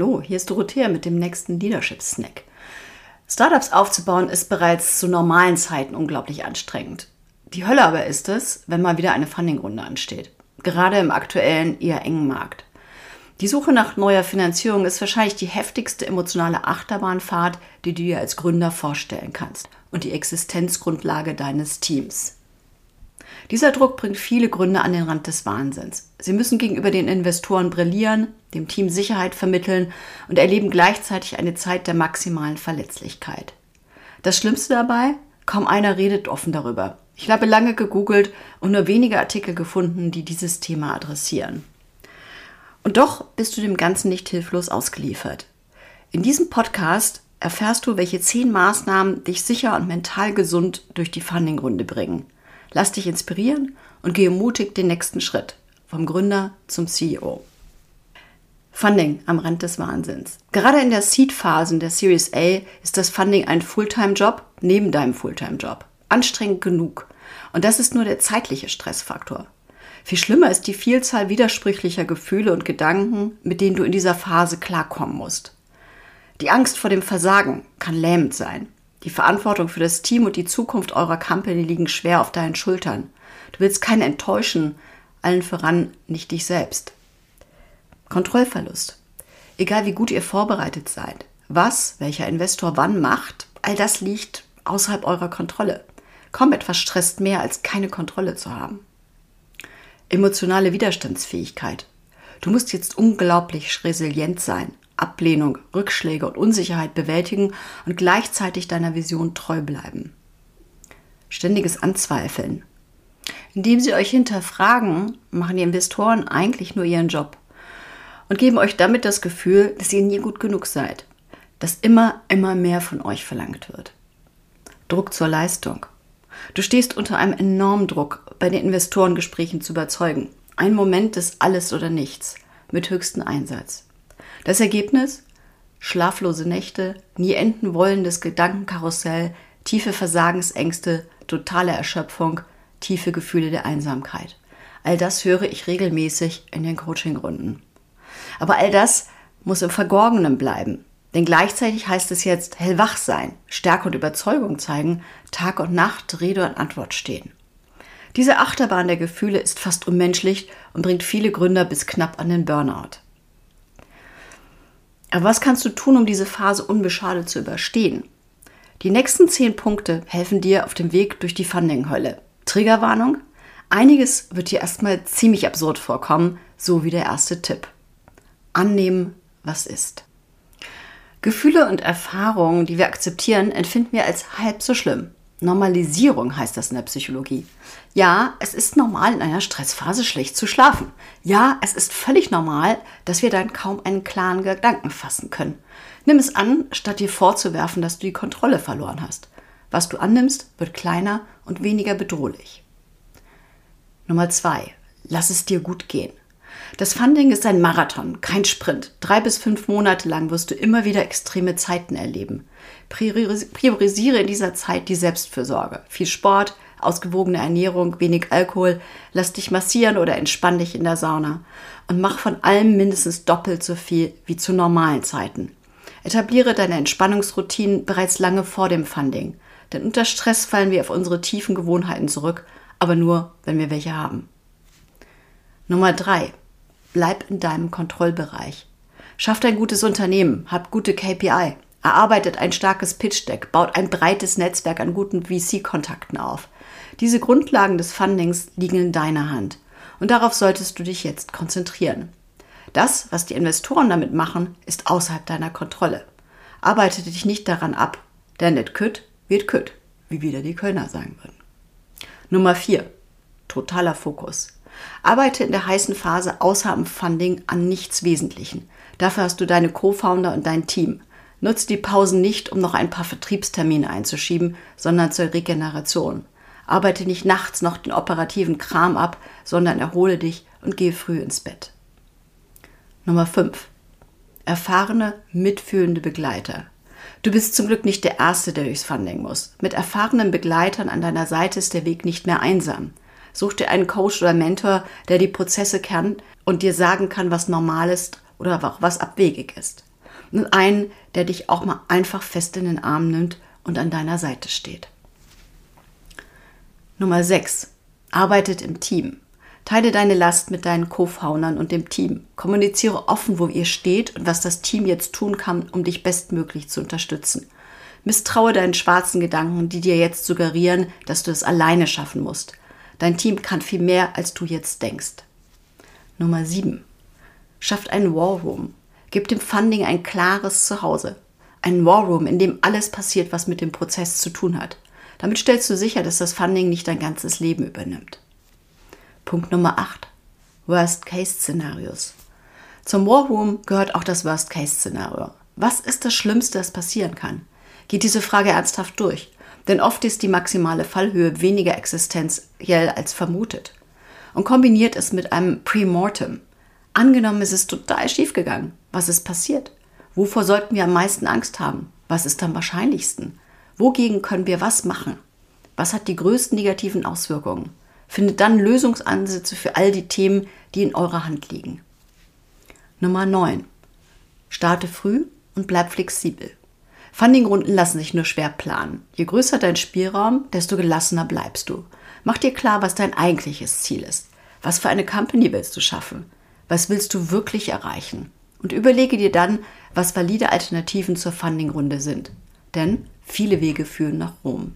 Hallo, hier ist Dorothea mit dem nächsten Leadership Snack. Startups aufzubauen ist bereits zu normalen Zeiten unglaublich anstrengend. Die Hölle aber ist es, wenn mal wieder eine Fundingrunde ansteht. Gerade im aktuellen eher engen Markt. Die Suche nach neuer Finanzierung ist wahrscheinlich die heftigste emotionale Achterbahnfahrt, die du dir als Gründer vorstellen kannst und die Existenzgrundlage deines Teams. Dieser Druck bringt viele Gründer an den Rand des Wahnsinns. Sie müssen gegenüber den Investoren brillieren, dem Team Sicherheit vermitteln und erleben gleichzeitig eine Zeit der maximalen Verletzlichkeit. Das Schlimmste dabei? Kaum einer redet offen darüber. Ich habe lange gegoogelt und nur wenige Artikel gefunden, die dieses Thema adressieren. Und doch bist du dem Ganzen nicht hilflos ausgeliefert. In diesem Podcast erfährst du, welche zehn Maßnahmen dich sicher und mental gesund durch die Fundingrunde bringen. Lass dich inspirieren und gehe mutig den nächsten Schritt vom Gründer zum CEO. Funding am Rand des Wahnsinns. Gerade in der Seed-Phase der Series A ist das Funding ein Fulltime-Job neben deinem Fulltime-Job. Anstrengend genug. Und das ist nur der zeitliche Stressfaktor. Viel schlimmer ist die Vielzahl widersprüchlicher Gefühle und Gedanken, mit denen du in dieser Phase klarkommen musst. Die Angst vor dem Versagen kann lähmend sein. Die Verantwortung für das Team und die Zukunft eurer Company liegen schwer auf deinen Schultern. Du willst keinen enttäuschen, allen voran nicht dich selbst. Kontrollverlust. Egal wie gut ihr vorbereitet seid, was welcher Investor wann macht, all das liegt außerhalb eurer Kontrolle. Kaum etwas stresst mehr, als keine Kontrolle zu haben. Emotionale Widerstandsfähigkeit. Du musst jetzt unglaublich resilient sein, Ablehnung, Rückschläge und Unsicherheit bewältigen und gleichzeitig deiner Vision treu bleiben. Ständiges Anzweifeln. Indem sie euch hinterfragen, machen die Investoren eigentlich nur ihren Job und geben euch damit das Gefühl, dass ihr nie gut genug seid, dass immer, immer mehr von euch verlangt wird. Druck zur Leistung. Du stehst unter einem enormen Druck, bei den Investorengesprächen zu überzeugen. Ein Moment des Alles oder Nichts mit höchstem Einsatz. Das Ergebnis? Schlaflose Nächte, nie enden wollendes Gedankenkarussell, tiefe Versagensängste, totale Erschöpfung, tiefe Gefühle der Einsamkeit. All das höre ich regelmäßig in den Coachingrunden. Aber all das muss im Verborgenen bleiben. Denn gleichzeitig heißt es jetzt hellwach sein, Stärke und Überzeugung zeigen, Tag und Nacht Rede und Antwort stehen. Diese Achterbahn der Gefühle ist fast unmenschlich und bringt viele Gründer bis knapp an den Burnout. Aber was kannst du tun, um diese Phase unbeschadet zu überstehen? Die nächsten zehn Punkte helfen dir auf dem Weg durch die Funding-Hölle. Triggerwarnung? Einiges wird dir erstmal ziemlich absurd vorkommen, so wie der erste Tipp annehmen, was ist. Gefühle und Erfahrungen, die wir akzeptieren, empfinden wir als halb so schlimm. Normalisierung heißt das in der Psychologie. Ja, es ist normal, in einer Stressphase schlecht zu schlafen. Ja, es ist völlig normal, dass wir dann kaum einen klaren Gedanken fassen können. Nimm es an, statt dir vorzuwerfen, dass du die Kontrolle verloren hast. Was du annimmst, wird kleiner und weniger bedrohlich. Nummer zwei: Lass es dir gut gehen. Das Funding ist ein Marathon, kein Sprint. Drei bis fünf Monate lang wirst du immer wieder extreme Zeiten erleben. Priorisiere in dieser Zeit die Selbstfürsorge. Viel Sport, ausgewogene Ernährung, wenig Alkohol, lass dich massieren oder entspann dich in der Sauna. Und mach von allem mindestens doppelt so viel wie zu normalen Zeiten. Etabliere deine Entspannungsroutinen bereits lange vor dem Funding. Denn unter Stress fallen wir auf unsere tiefen Gewohnheiten zurück, aber nur, wenn wir welche haben. Nummer drei: Bleib in deinem Kontrollbereich. Schafft ein gutes Unternehmen, habt gute KPI, erarbeitet ein starkes Pitch-Deck, baut ein breites Netzwerk an guten VC-Kontakten auf. Diese Grundlagen des Fundings liegen in deiner Hand und darauf solltest du dich jetzt konzentrieren. Das, was die Investoren damit machen, ist außerhalb deiner Kontrolle. Arbeite dich nicht daran ab, denn it could wird could, wie wieder die Kölner sagen würden. Nummer 4. Totaler Fokus. Arbeite in der heißen Phase außer am Funding an nichts Wesentlichen. Dafür hast du deine Co-Founder und dein Team. Nutze die Pausen nicht, um noch ein paar Vertriebstermine einzuschieben, sondern zur Regeneration. Arbeite nicht nachts noch den operativen Kram ab, sondern erhole dich und gehe früh ins Bett. Nummer 5. Erfahrene, mitfühlende Begleiter. Du bist zum Glück nicht der Erste, der durchs Funding muss. Mit erfahrenen Begleitern an deiner Seite ist der Weg nicht mehr einsam. Such dir einen Coach oder Mentor, der die Prozesse kennt und dir sagen kann, was normal ist oder was abwegig ist. und einen, der dich auch mal einfach fest in den Arm nimmt und an deiner Seite steht. Nummer 6. Arbeitet im Team. Teile deine Last mit deinen Co-Foundern und dem Team. Kommuniziere offen, wo ihr steht und was das Team jetzt tun kann, um dich bestmöglich zu unterstützen. Misstraue deinen schwarzen Gedanken, die dir jetzt suggerieren, dass du es alleine schaffen musst. Dein Team kann viel mehr, als du jetzt denkst. Nummer 7. Schafft einen War Room. Gib dem Funding ein klares Zuhause. Ein War Room, in dem alles passiert, was mit dem Prozess zu tun hat. Damit stellst du sicher, dass das Funding nicht dein ganzes Leben übernimmt. Punkt Nummer 8. Worst-Case-Szenarios. Zum War Room gehört auch das Worst-Case-Szenario. Was ist das Schlimmste, das passieren kann? Geht diese Frage ernsthaft durch. Denn oft ist die maximale Fallhöhe weniger existenziell als vermutet. Und kombiniert es mit einem Pre-Mortem. Angenommen, es ist total schief gegangen. Was ist passiert? Wovor sollten wir am meisten Angst haben? Was ist am wahrscheinlichsten? Wogegen können wir was machen? Was hat die größten negativen Auswirkungen? Findet dann Lösungsansätze für all die Themen, die in eurer Hand liegen. Nummer 9. Starte früh und bleib flexibel. Fundingrunden lassen sich nur schwer planen. Je größer dein Spielraum, desto gelassener bleibst du. Mach dir klar, was dein eigentliches Ziel ist. Was für eine Company willst du schaffen? Was willst du wirklich erreichen? Und überlege dir dann, was valide Alternativen zur Fundingrunde sind. Denn viele Wege führen nach Rom.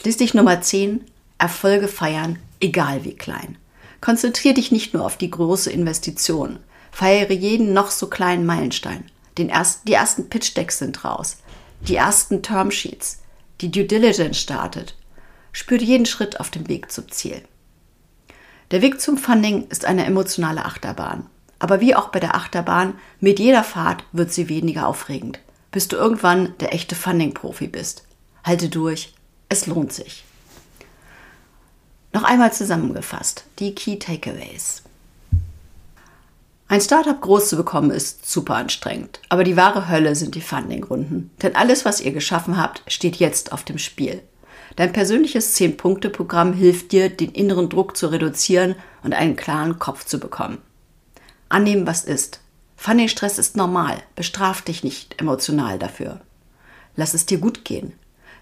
Schließlich Nummer 10. Erfolge feiern, egal wie klein. Konzentriere dich nicht nur auf die große Investition. Feiere jeden noch so kleinen Meilenstein. Den ersten, die ersten Pitch-Decks sind raus. Die ersten Termsheets. Die Due Diligence startet. Spürt jeden Schritt auf dem Weg zum Ziel. Der Weg zum Funding ist eine emotionale Achterbahn. Aber wie auch bei der Achterbahn, mit jeder Fahrt wird sie weniger aufregend, bis du irgendwann der echte Funding-Profi bist. Halte durch, es lohnt sich. Noch einmal zusammengefasst, die Key Takeaways. Ein Startup groß zu bekommen ist super anstrengend, aber die wahre Hölle sind die Funding-Runden. Denn alles, was ihr geschaffen habt, steht jetzt auf dem Spiel. Dein persönliches 10-Punkte-Programm hilft dir, den inneren Druck zu reduzieren und einen klaren Kopf zu bekommen. Annehmen, was ist. Funding-Stress ist normal, bestraf dich nicht emotional dafür. Lass es dir gut gehen.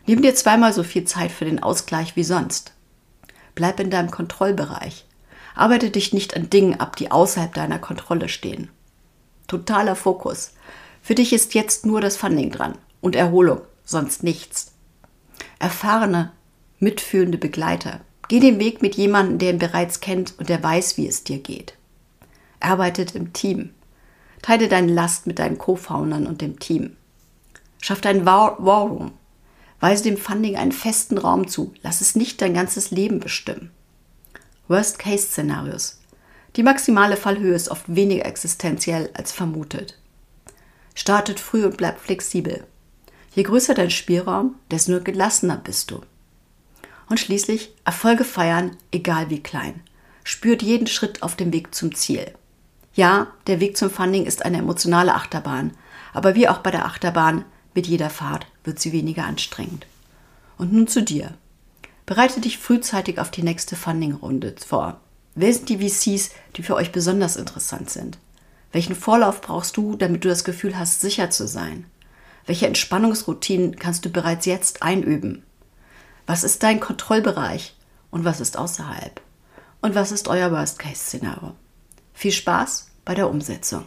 Nimm dir zweimal so viel Zeit für den Ausgleich wie sonst. Bleib in deinem Kontrollbereich. Arbeite dich nicht an Dingen ab, die außerhalb deiner Kontrolle stehen. Totaler Fokus. Für dich ist jetzt nur das Funding dran und Erholung, sonst nichts. Erfahrene, mitfühlende Begleiter. Geh den Weg mit jemandem, der ihn bereits kennt und der weiß, wie es dir geht. Arbeitet im Team. Teile deine Last mit deinen Co-Foundern und dem Team. Schaff dein War Room. Weise dem Funding einen festen Raum zu. Lass es nicht dein ganzes Leben bestimmen. Worst-Case-Szenarios. Die maximale Fallhöhe ist oft weniger existenziell als vermutet. Startet früh und bleibt flexibel. Je größer dein Spielraum, desto gelassener bist du. Und schließlich Erfolge feiern, egal wie klein. Spürt jeden Schritt auf dem Weg zum Ziel. Ja, der Weg zum Funding ist eine emotionale Achterbahn, aber wie auch bei der Achterbahn, mit jeder Fahrt wird sie weniger anstrengend. Und nun zu dir. Bereite dich frühzeitig auf die nächste Funding-Runde vor. Wer sind die VCs, die für euch besonders interessant sind? Welchen Vorlauf brauchst du, damit du das Gefühl hast, sicher zu sein? Welche Entspannungsroutinen kannst du bereits jetzt einüben? Was ist dein Kontrollbereich und was ist außerhalb? Und was ist euer Worst-Case-Szenario? Viel Spaß bei der Umsetzung.